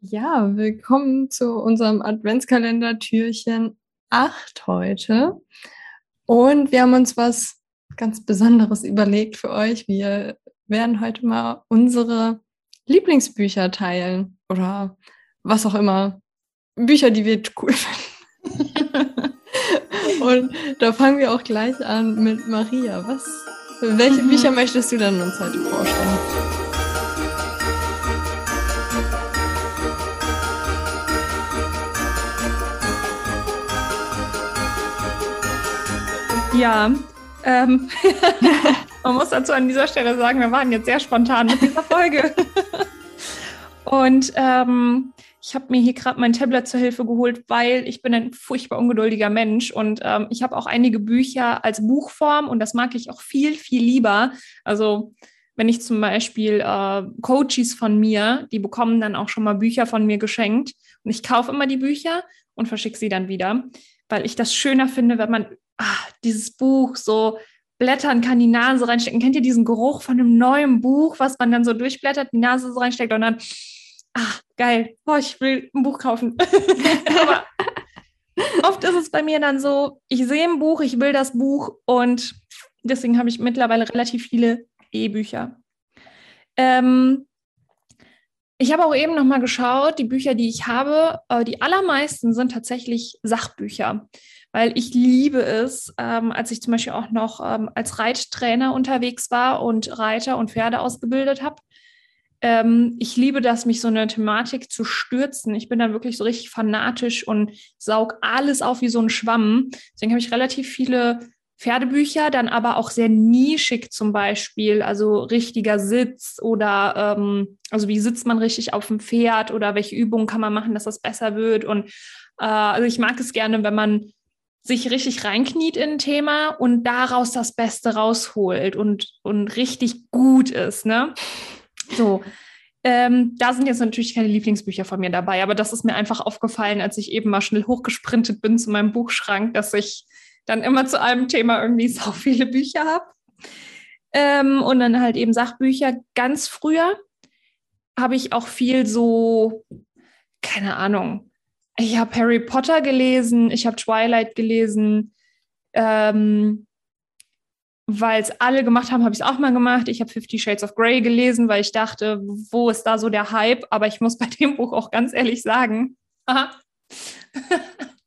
Ja, willkommen zu unserem Adventskalender Türchen 8 heute. Und wir haben uns was ganz Besonderes überlegt für euch. Wir werden heute mal unsere Lieblingsbücher teilen oder was auch immer. Bücher, die wir cool finden. Und da fangen wir auch gleich an mit Maria. Was, welche mhm. Bücher möchtest du denn uns heute vorstellen? Ja, ähm, man muss dazu an dieser Stelle sagen, wir waren jetzt sehr spontan mit dieser Folge. Und ähm, ich habe mir hier gerade mein Tablet zur Hilfe geholt, weil ich bin ein furchtbar ungeduldiger Mensch und ähm, ich habe auch einige Bücher als Buchform und das mag ich auch viel, viel lieber. Also wenn ich zum Beispiel äh, Coaches von mir, die bekommen dann auch schon mal Bücher von mir geschenkt und ich kaufe immer die Bücher und verschicke sie dann wieder, weil ich das schöner finde, wenn man ach, dieses Buch so blättern kann, die Nase reinstecken. Kennt ihr diesen Geruch von einem neuen Buch, was man dann so durchblättert, die Nase so reinsteckt und dann, ach, geil, oh, ich will ein Buch kaufen. Aber oft ist es bei mir dann so, ich sehe ein Buch, ich will das Buch und deswegen habe ich mittlerweile relativ viele E-Bücher. Ähm, ich habe auch eben noch mal geschaut, die Bücher, die ich habe, äh, die allermeisten sind tatsächlich Sachbücher weil ich liebe es, ähm, als ich zum Beispiel auch noch ähm, als Reittrainer unterwegs war und Reiter und Pferde ausgebildet habe. Ähm, ich liebe das, mich so eine Thematik zu stürzen. Ich bin dann wirklich so richtig fanatisch und saug alles auf wie so ein Schwamm. Deswegen habe ich relativ viele Pferdebücher, dann aber auch sehr nischig zum Beispiel, also richtiger Sitz oder ähm, also wie sitzt man richtig auf dem Pferd oder welche Übungen kann man machen, dass das besser wird. Und äh, also ich mag es gerne, wenn man sich richtig reinkniet in ein Thema und daraus das Beste rausholt und, und richtig gut ist. Ne? So. Ähm, da sind jetzt natürlich keine Lieblingsbücher von mir dabei, aber das ist mir einfach aufgefallen, als ich eben mal schnell hochgesprintet bin zu meinem Buchschrank, dass ich dann immer zu einem Thema irgendwie so viele Bücher habe. Ähm, und dann halt eben Sachbücher. Ganz früher habe ich auch viel so, keine Ahnung, ich habe Harry Potter gelesen, ich habe Twilight gelesen. Ähm, weil es alle gemacht haben, habe ich es auch mal gemacht. Ich habe Fifty Shades of Grey gelesen, weil ich dachte, wo ist da so der Hype? Aber ich muss bei dem Buch auch ganz ehrlich sagen,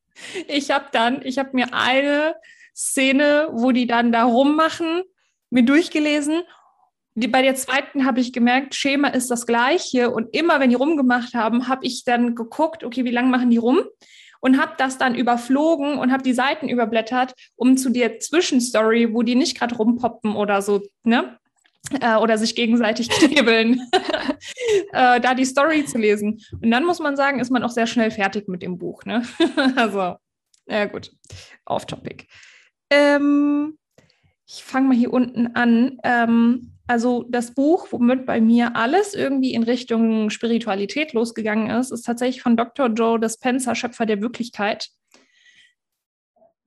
ich habe dann, ich habe mir eine Szene, wo die dann da rummachen, mir durchgelesen die, bei der zweiten habe ich gemerkt, Schema ist das gleiche. Und immer, wenn die rumgemacht haben, habe ich dann geguckt, okay, wie lange machen die rum? Und habe das dann überflogen und habe die Seiten überblättert, um zu der Zwischenstory, wo die nicht gerade rumpoppen oder so, ne? Äh, oder sich gegenseitig knebeln, äh, da die Story zu lesen. Und dann muss man sagen, ist man auch sehr schnell fertig mit dem Buch. Ne? also, ja gut, off topic. Ähm, ich fange mal hier unten an. Ähm, also das Buch, womit bei mir alles irgendwie in Richtung Spiritualität losgegangen ist, ist tatsächlich von Dr. Joe Dispenza, Schöpfer der Wirklichkeit.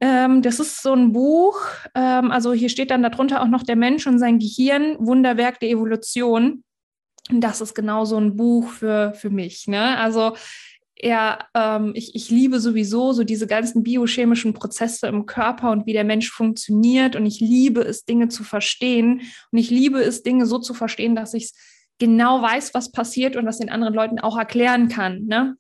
Ähm, das ist so ein Buch, ähm, also hier steht dann darunter auch noch der Mensch und sein Gehirn, Wunderwerk der Evolution. Das ist genau so ein Buch für, für mich. Ne? Also er, ähm, ich, ich liebe sowieso so diese ganzen biochemischen Prozesse im Körper und wie der Mensch funktioniert. Und ich liebe es, Dinge zu verstehen. Und ich liebe es, Dinge so zu verstehen, dass ich genau weiß, was passiert und das den anderen Leuten auch erklären kann. Ne?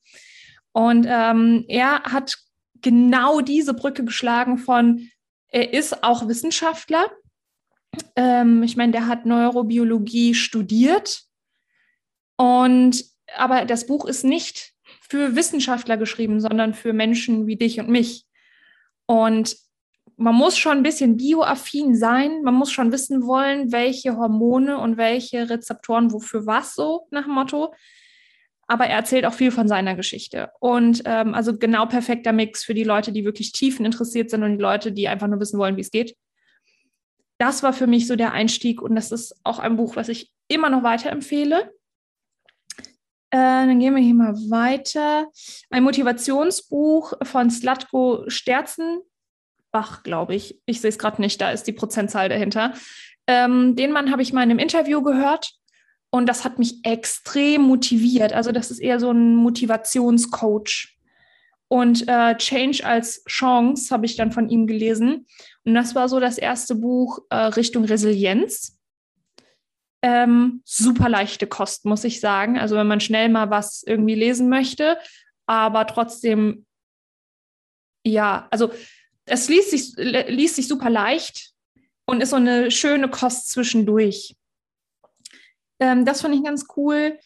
Und ähm, er hat genau diese Brücke geschlagen von, er ist auch Wissenschaftler. Ähm, ich meine, der hat Neurobiologie studiert. Und aber das Buch ist nicht für Wissenschaftler geschrieben, sondern für Menschen wie dich und mich. Und man muss schon ein bisschen bioaffin sein. Man muss schon wissen wollen, welche Hormone und welche Rezeptoren wofür was so nach dem Motto. Aber er erzählt auch viel von seiner Geschichte. Und ähm, also genau perfekter Mix für die Leute, die wirklich tiefen interessiert sind und die Leute, die einfach nur wissen wollen, wie es geht. Das war für mich so der Einstieg und das ist auch ein Buch, was ich immer noch weiterempfehle. Äh, dann gehen wir hier mal weiter. Ein Motivationsbuch von Slatko Sterzenbach, glaube ich. Ich sehe es gerade nicht, da ist die Prozentzahl dahinter. Ähm, den Mann habe ich mal in einem Interview gehört Und das hat mich extrem motiviert. Also das ist eher so ein Motivationscoach. Und äh, Change als Chance habe ich dann von ihm gelesen. Und das war so das erste Buch äh, Richtung Resilienz. Ähm, super leichte Kost, muss ich sagen. Also wenn man schnell mal was irgendwie lesen möchte, aber trotzdem, ja, also es liest sich, liest sich super leicht und ist so eine schöne Kost zwischendurch. Ähm, das fand ich ganz cool.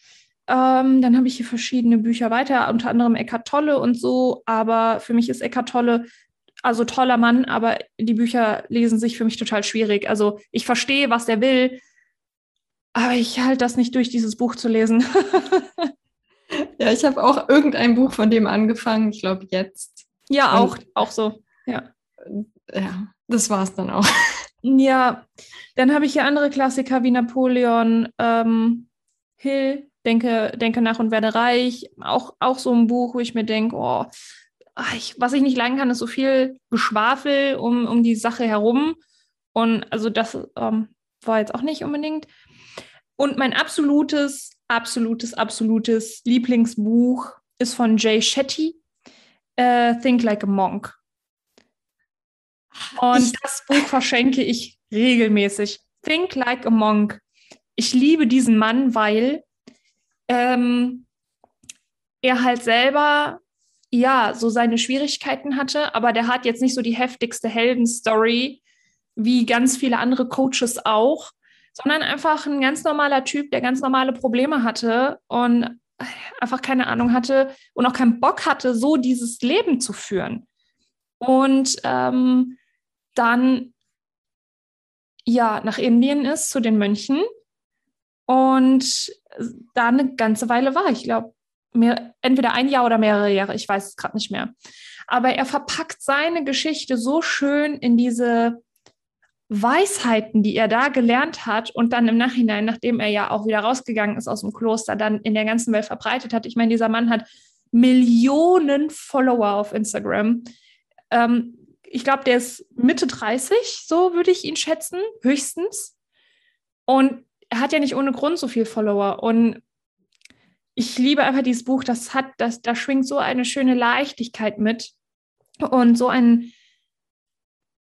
Ähm, dann habe ich hier verschiedene Bücher weiter, unter anderem Eckart Tolle und so. Aber für mich ist Eckart Tolle also toller Mann, aber die Bücher lesen sich für mich total schwierig. Also ich verstehe, was er will, aber ich halte das nicht durch, dieses Buch zu lesen. ja, ich habe auch irgendein Buch von dem angefangen, ich glaube jetzt. Ja, auch, Und, auch so. Ja. Ja, das war es dann auch. Ja, dann habe ich hier andere Klassiker wie Napoleon ähm, Hill, denke, denke nach und werde reich. Auch, auch so ein Buch, wo ich mir denke, oh, ich, was ich nicht leiden kann, ist so viel Geschwafel um, um die Sache herum. Und also das ähm, war jetzt auch nicht unbedingt. Und mein absolutes, absolutes, absolutes Lieblingsbuch ist von Jay Shetty, uh, Think Like a Monk. Und ich, das Buch verschenke ich regelmäßig. Think Like a Monk. Ich liebe diesen Mann, weil ähm, er halt selber ja so seine Schwierigkeiten hatte, aber der hat jetzt nicht so die heftigste Heldenstory wie ganz viele andere Coaches auch, sondern einfach ein ganz normaler Typ, der ganz normale Probleme hatte und einfach keine Ahnung hatte und auch keinen Bock hatte, so dieses Leben zu führen. Und ähm, dann ja nach Indien ist zu den Mönchen und da eine ganze Weile war. Ich glaube, entweder ein Jahr oder mehrere Jahre, ich weiß es gerade nicht mehr. Aber er verpackt seine Geschichte so schön in diese Weisheiten, die er da gelernt hat und dann im Nachhinein, nachdem er ja auch wieder rausgegangen ist aus dem Kloster, dann in der ganzen Welt verbreitet hat. Ich meine, dieser Mann hat Millionen Follower auf Instagram. Ähm, ich glaube, der ist Mitte 30, so würde ich ihn schätzen, höchstens. Und er hat ja nicht ohne Grund so viel Follower. Und ich liebe einfach dieses Buch, das hat, das, da schwingt so eine schöne Leichtigkeit mit und so ein,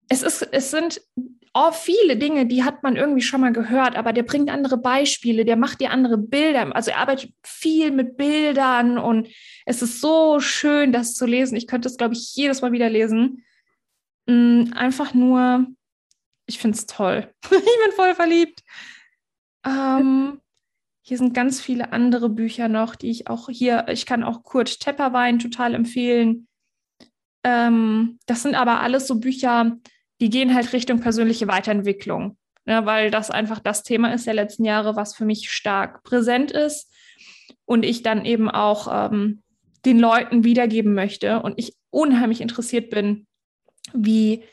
es ist, es sind oh, viele Dinge, die hat man irgendwie schon mal gehört, aber der bringt andere Beispiele, der macht dir andere Bilder. Also er arbeitet viel mit Bildern und es ist so schön, das zu lesen. Ich könnte es, glaube ich, jedes Mal wieder lesen. Mm, einfach nur, ich finde es toll. ich bin voll verliebt. Ähm, hier sind ganz viele andere Bücher noch, die ich auch hier, ich kann auch Kurt Tepperwein total empfehlen. Ähm, das sind aber alles so Bücher, die gehen halt Richtung persönliche Weiterentwicklung, ne, weil das einfach das Thema ist der letzten Jahre, was für mich stark präsent ist und ich dann eben auch ähm, den Leuten wiedergeben möchte und ich unheimlich interessiert bin, wie,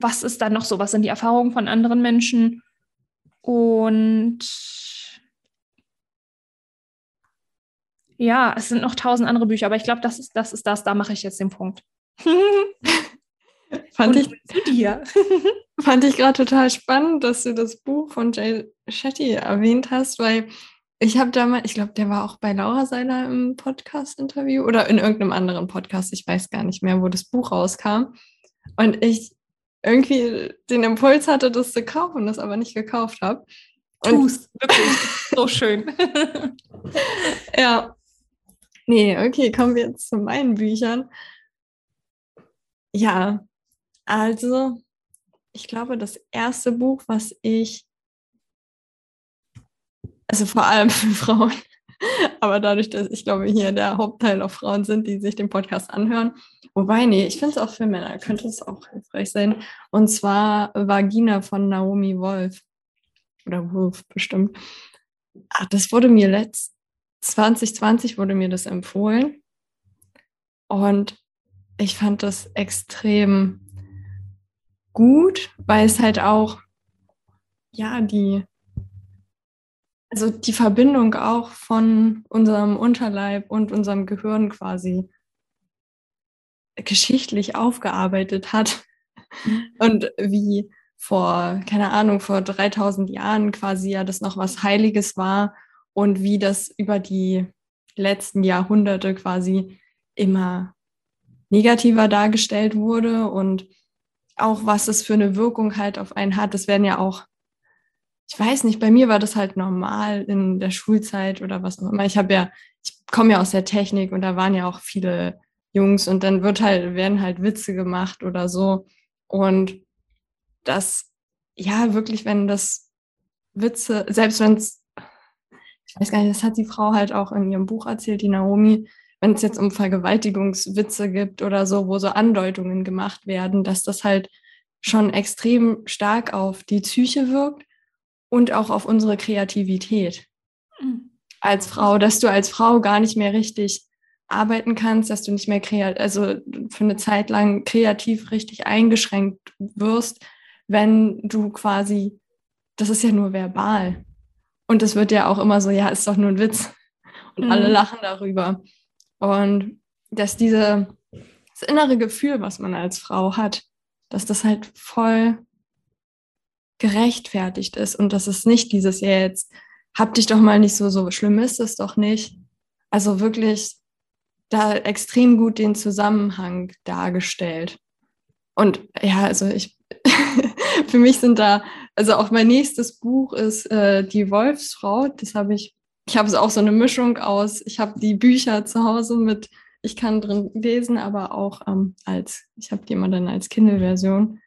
was ist dann noch so, was sind die Erfahrungen von anderen Menschen und ja, es sind noch tausend andere Bücher, aber ich glaube, das ist, das ist das, da mache ich jetzt den Punkt. Fand ich, fand ich gerade total spannend, dass du das Buch von Jay Shetty erwähnt hast, weil ich habe damals, ich glaube, der war auch bei Laura Seiler im Podcast-Interview oder in irgendeinem anderen Podcast, ich weiß gar nicht mehr, wo das Buch rauskam. Und ich irgendwie den Impuls hatte, das zu kaufen, das aber nicht gekauft habe. Tu's, wirklich, so schön. ja. Nee, okay, kommen wir jetzt zu meinen Büchern. Ja, also, ich glaube, das erste Buch, was ich, also vor allem für Frauen, aber dadurch, dass ich glaube, hier der Hauptteil auf Frauen sind, die sich den Podcast anhören. Wobei, nee, ich finde es auch für Männer, könnte es auch hilfreich sein. Und zwar Vagina von Naomi Wolf. Oder Wolf bestimmt. Ach, das wurde mir letzt 2020 wurde mir das empfohlen. Und ich fand das extrem gut, weil es halt auch, ja, die, also die Verbindung auch von unserem Unterleib und unserem Gehirn quasi geschichtlich aufgearbeitet hat mhm. und wie vor, keine Ahnung, vor 3000 Jahren quasi ja das noch was Heiliges war und wie das über die letzten Jahrhunderte quasi immer negativer dargestellt wurde und auch was es für eine Wirkung halt auf einen hat. Das werden ja auch, ich weiß nicht, bei mir war das halt normal in der Schulzeit oder was auch immer. Ich habe ja, ich komme ja aus der Technik und da waren ja auch viele Jungs und dann wird halt, werden halt Witze gemacht oder so. Und das, ja, wirklich, wenn das Witze, selbst wenn es, ich weiß gar nicht, das hat die Frau halt auch in ihrem Buch erzählt, die Naomi, wenn es jetzt um Vergewaltigungswitze gibt oder so, wo so Andeutungen gemacht werden, dass das halt schon extrem stark auf die Psyche wirkt und auch auf unsere Kreativität mhm. als Frau, dass du als Frau gar nicht mehr richtig arbeiten kannst, dass du nicht mehr kreativ, also für eine Zeit lang kreativ richtig eingeschränkt wirst, wenn du quasi, das ist ja nur verbal. Und es wird ja auch immer so, ja, ist doch nur ein Witz. Und mhm. alle lachen darüber. Und dass diese, das innere Gefühl, was man als Frau hat, dass das halt voll gerechtfertigt ist und dass es nicht dieses, ja, jetzt hab dich doch mal nicht so, so schlimm ist es doch nicht. Also wirklich da extrem gut den Zusammenhang dargestellt. Und ja, also ich, für mich sind da, also auch mein nächstes Buch ist äh, Die Wolfsfrau. Das habe ich ich habe auch so eine Mischung aus, ich habe die Bücher zu Hause mit, ich kann drin lesen, aber auch ähm, als, ich habe die immer dann als Kindle-Version,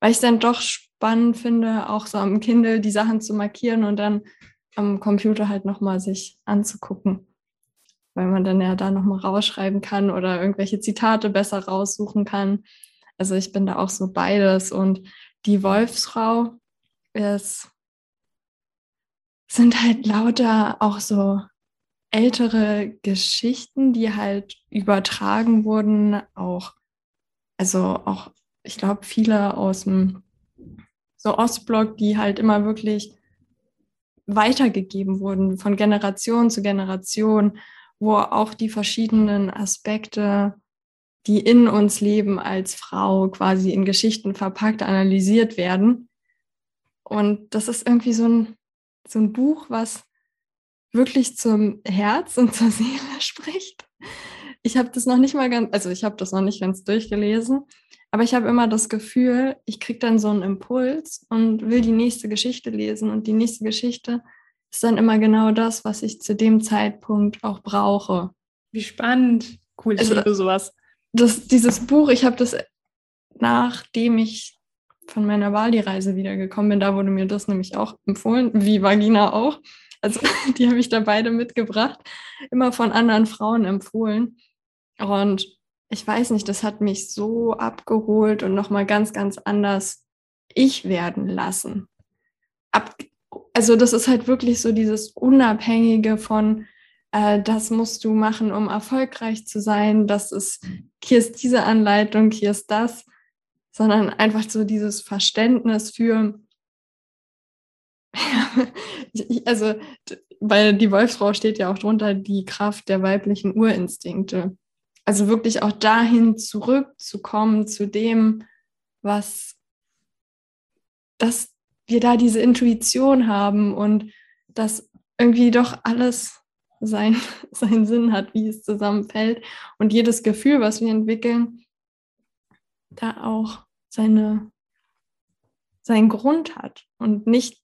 weil ich es dann doch spannend finde, auch so am Kindle die Sachen zu markieren und dann am Computer halt nochmal sich anzugucken, weil man dann ja da nochmal rausschreiben kann oder irgendwelche Zitate besser raussuchen kann. Also ich bin da auch so beides. Und die Wolfsfrau ist sind halt lauter auch so ältere Geschichten, die halt übertragen wurden, auch, also auch, ich glaube, viele aus dem so Ostblock, die halt immer wirklich weitergegeben wurden von Generation zu Generation, wo auch die verschiedenen Aspekte, die in uns leben als Frau, quasi in Geschichten verpackt, analysiert werden. Und das ist irgendwie so ein so ein Buch, was wirklich zum Herz und zur Seele spricht. Ich habe das noch nicht mal ganz, also ich habe das noch nicht ganz durchgelesen, aber ich habe immer das Gefühl, ich kriege dann so einen Impuls und will die nächste Geschichte lesen und die nächste Geschichte ist dann immer genau das, was ich zu dem Zeitpunkt auch brauche. Wie spannend. Cool, ich also, liebe sowas. Das, dieses Buch, ich habe das, nachdem ich von meiner Bali-Reise wiedergekommen bin, da wurde mir das nämlich auch empfohlen, wie Vagina auch. Also die habe ich da beide mitgebracht, immer von anderen Frauen empfohlen. Und ich weiß nicht, das hat mich so abgeholt und nochmal ganz, ganz anders ich werden lassen. Ab, also das ist halt wirklich so dieses Unabhängige von, äh, das musst du machen, um erfolgreich zu sein. Das ist, hier ist diese Anleitung, hier ist das sondern einfach so dieses Verständnis für, also, weil die Wolfsfrau steht ja auch drunter, die Kraft der weiblichen Urinstinkte. Also wirklich auch dahin zurückzukommen zu dem, was, dass wir da diese Intuition haben und dass irgendwie doch alles sein, seinen Sinn hat, wie es zusammenfällt. Und jedes Gefühl, was wir entwickeln, da auch seine, seinen Grund hat und nicht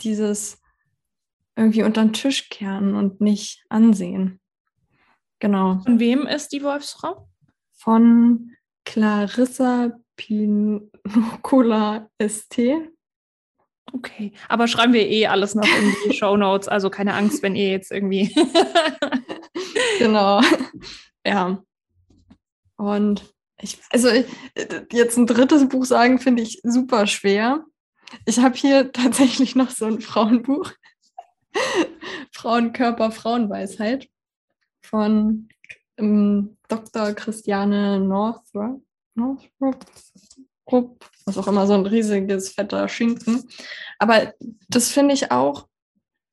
dieses irgendwie unter den Tisch kehren und nicht ansehen. Genau. Von wem ist die Wolfsfrau? Von Clarissa Pinocola ST. Okay, aber schreiben wir eh alles noch in die Show Notes, also keine Angst, wenn ihr jetzt irgendwie. genau. Ja. Und ich, also ich, jetzt ein drittes Buch sagen, finde ich super schwer. Ich habe hier tatsächlich noch so ein Frauenbuch. Frauenkörper, Frauenweisheit von ähm, Dr. Christiane Northrop. Northrop, was auch immer, so ein riesiges, fetter Schinken. Aber das finde ich auch,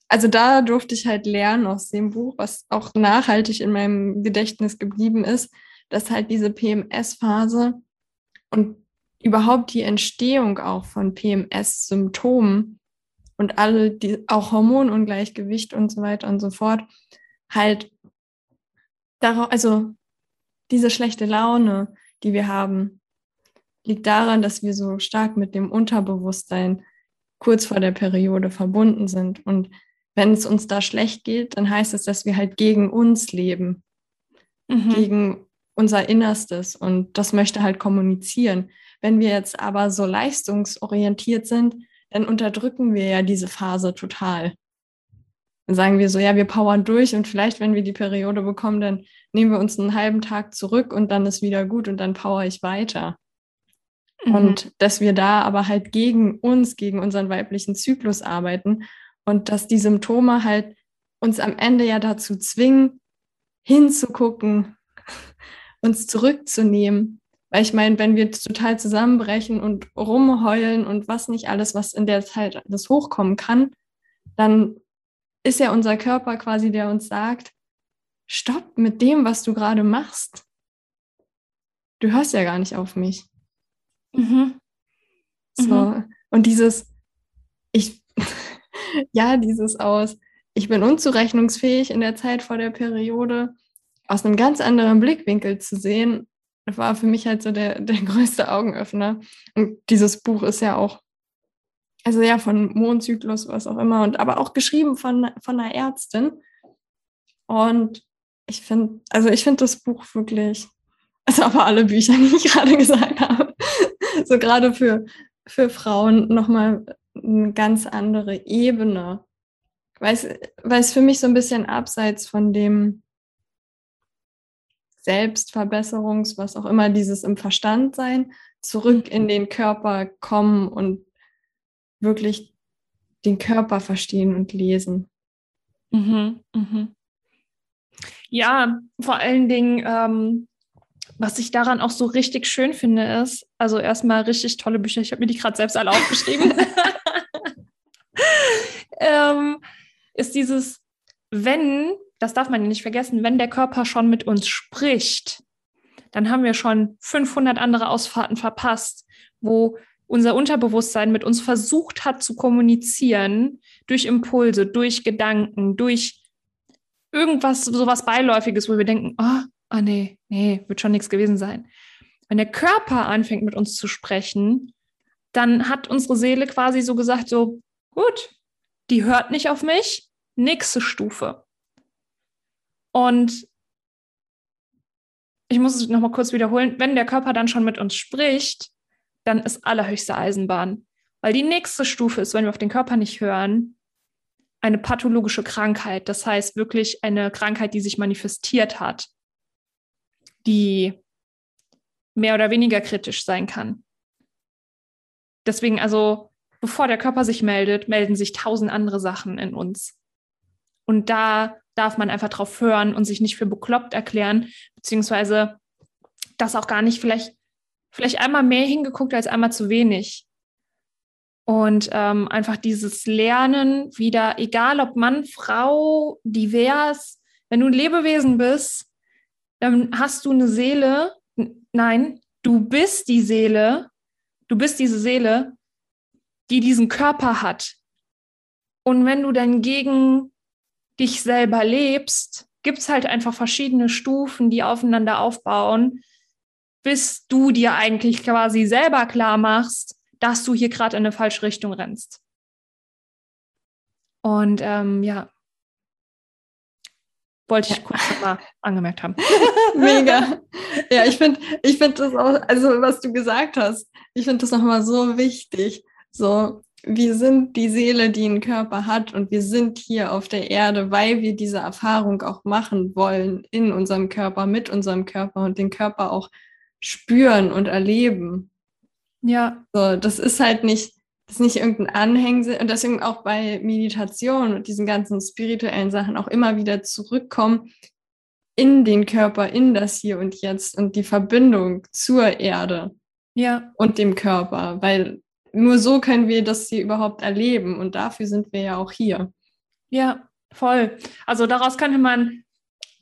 also da durfte ich halt lernen aus dem Buch, was auch nachhaltig in meinem Gedächtnis geblieben ist, dass halt diese PMS-Phase und überhaupt die Entstehung auch von PMS-Symptomen und alle die auch Hormonungleichgewicht und so weiter und so fort halt darauf, also diese schlechte Laune, die wir haben, liegt daran, dass wir so stark mit dem Unterbewusstsein kurz vor der Periode verbunden sind. Und wenn es uns da schlecht geht, dann heißt es, dass wir halt gegen uns leben, mhm. gegen unser Innerstes. Und das möchte halt kommunizieren. Wenn wir jetzt aber so leistungsorientiert sind, dann unterdrücken wir ja diese Phase total. Dann sagen wir so, ja, wir powern durch und vielleicht, wenn wir die Periode bekommen, dann nehmen wir uns einen halben Tag zurück und dann ist wieder gut und dann power ich weiter. Mhm. Und dass wir da aber halt gegen uns, gegen unseren weiblichen Zyklus arbeiten und dass die Symptome halt uns am Ende ja dazu zwingen, hinzugucken, uns zurückzunehmen. Weil ich meine, wenn wir total zusammenbrechen und rumheulen und was nicht alles, was in der Zeit alles hochkommen kann, dann ist ja unser Körper quasi, der uns sagt, stopp mit dem, was du gerade machst. Du hörst ja gar nicht auf mich. Mhm. So. Mhm. Und dieses, ich, ja, dieses aus, ich bin unzurechnungsfähig in der Zeit vor der Periode, aus einem ganz anderen Blickwinkel zu sehen, war für mich halt so der, der größte Augenöffner. Und dieses Buch ist ja auch, also ja, von Mondzyklus, was auch immer, und aber auch geschrieben von, von einer Ärztin. Und ich finde, also ich finde das Buch wirklich, also aber alle Bücher, die ich gerade gesagt habe, so gerade für, für Frauen nochmal eine ganz andere Ebene. Weil es, weil es für mich so ein bisschen abseits von dem Selbstverbesserungs, was auch immer, dieses im Verstand sein, zurück in den Körper kommen und wirklich den Körper verstehen und lesen. Mhm, mhm. Ja, vor allen Dingen, ähm, was ich daran auch so richtig schön finde, ist, also erstmal richtig tolle Bücher. Ich habe mir die gerade selbst alle aufgeschrieben. ähm, ist dieses, wenn, das darf man nicht vergessen, wenn der Körper schon mit uns spricht, dann haben wir schon 500 andere Ausfahrten verpasst, wo unser Unterbewusstsein mit uns versucht hat zu kommunizieren durch Impulse, durch Gedanken, durch irgendwas, sowas Beiläufiges, wo wir denken, oh, ah nee, nee, wird schon nichts gewesen sein. Wenn der Körper anfängt mit uns zu sprechen, dann hat unsere Seele quasi so gesagt, so, gut, die hört nicht auf mich, nächste Stufe. Und ich muss es nochmal kurz wiederholen, wenn der Körper dann schon mit uns spricht, dann ist allerhöchste Eisenbahn. Weil die nächste Stufe ist, wenn wir auf den Körper nicht hören, eine pathologische Krankheit. Das heißt wirklich eine Krankheit, die sich manifestiert hat, die mehr oder weniger kritisch sein kann. Deswegen also, bevor der Körper sich meldet, melden sich tausend andere Sachen in uns. Und da darf man einfach drauf hören und sich nicht für bekloppt erklären, beziehungsweise das auch gar nicht vielleicht, vielleicht einmal mehr hingeguckt als einmal zu wenig. Und ähm, einfach dieses Lernen wieder, egal ob Mann, Frau, divers, wenn du ein Lebewesen bist, dann hast du eine Seele. Nein, du bist die Seele. Du bist diese Seele, die diesen Körper hat. Und wenn du dann gegen dich selber lebst, gibt es halt einfach verschiedene Stufen, die aufeinander aufbauen, bis du dir eigentlich quasi selber klar machst, dass du hier gerade in eine falsche Richtung rennst. Und ähm, ja, wollte ich kurz mal angemerkt haben. Mega. Ja, ich finde ich find das auch, also was du gesagt hast, ich finde das nochmal so wichtig. So, wir sind die Seele, die einen Körper hat und wir sind hier auf der Erde, weil wir diese Erfahrung auch machen wollen in unserem Körper, mit unserem Körper und den Körper auch spüren und erleben. Ja. So, das ist halt nicht, das ist nicht irgendein Anhängsel und deswegen auch bei Meditation und diesen ganzen spirituellen Sachen auch immer wieder zurückkommen in den Körper, in das Hier und Jetzt und die Verbindung zur Erde. Ja. Und dem Körper, weil nur so können wir das hier überhaupt erleben und dafür sind wir ja auch hier. Ja, voll. Also daraus könnte man,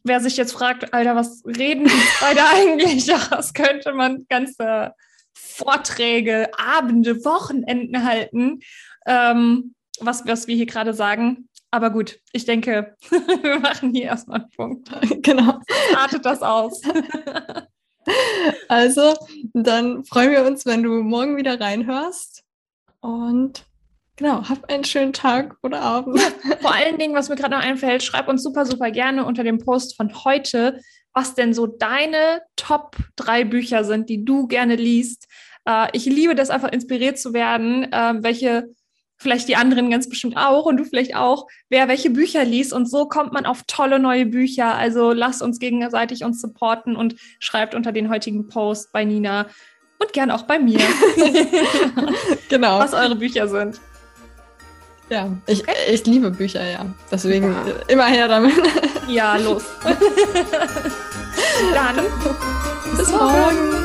wer sich jetzt fragt, Alter, was reden die beide eigentlich? Daraus könnte man ganze Vorträge, Abende, Wochenenden halten, ähm, was, was wir hier gerade sagen. Aber gut, ich denke, wir machen hier erstmal einen Punkt. Genau. Artet das aus. Also, dann freuen wir uns, wenn du morgen wieder reinhörst. Und genau, hab einen schönen Tag oder Abend. Vor allen Dingen, was mir gerade noch einfällt, schreib uns super, super gerne unter dem Post von heute, was denn so deine Top drei Bücher sind, die du gerne liest. Äh, ich liebe das einfach inspiriert zu werden, äh, welche vielleicht die anderen ganz bestimmt auch und du vielleicht auch, wer welche Bücher liest. Und so kommt man auf tolle neue Bücher. Also lasst uns gegenseitig uns supporten und schreibt unter den heutigen Post bei Nina und gern auch bei mir, genau. was eure Bücher sind. Ja, ich, okay. ich liebe Bücher, ja. Deswegen ja. immer her damit. Ja, los. Dann bis morgen.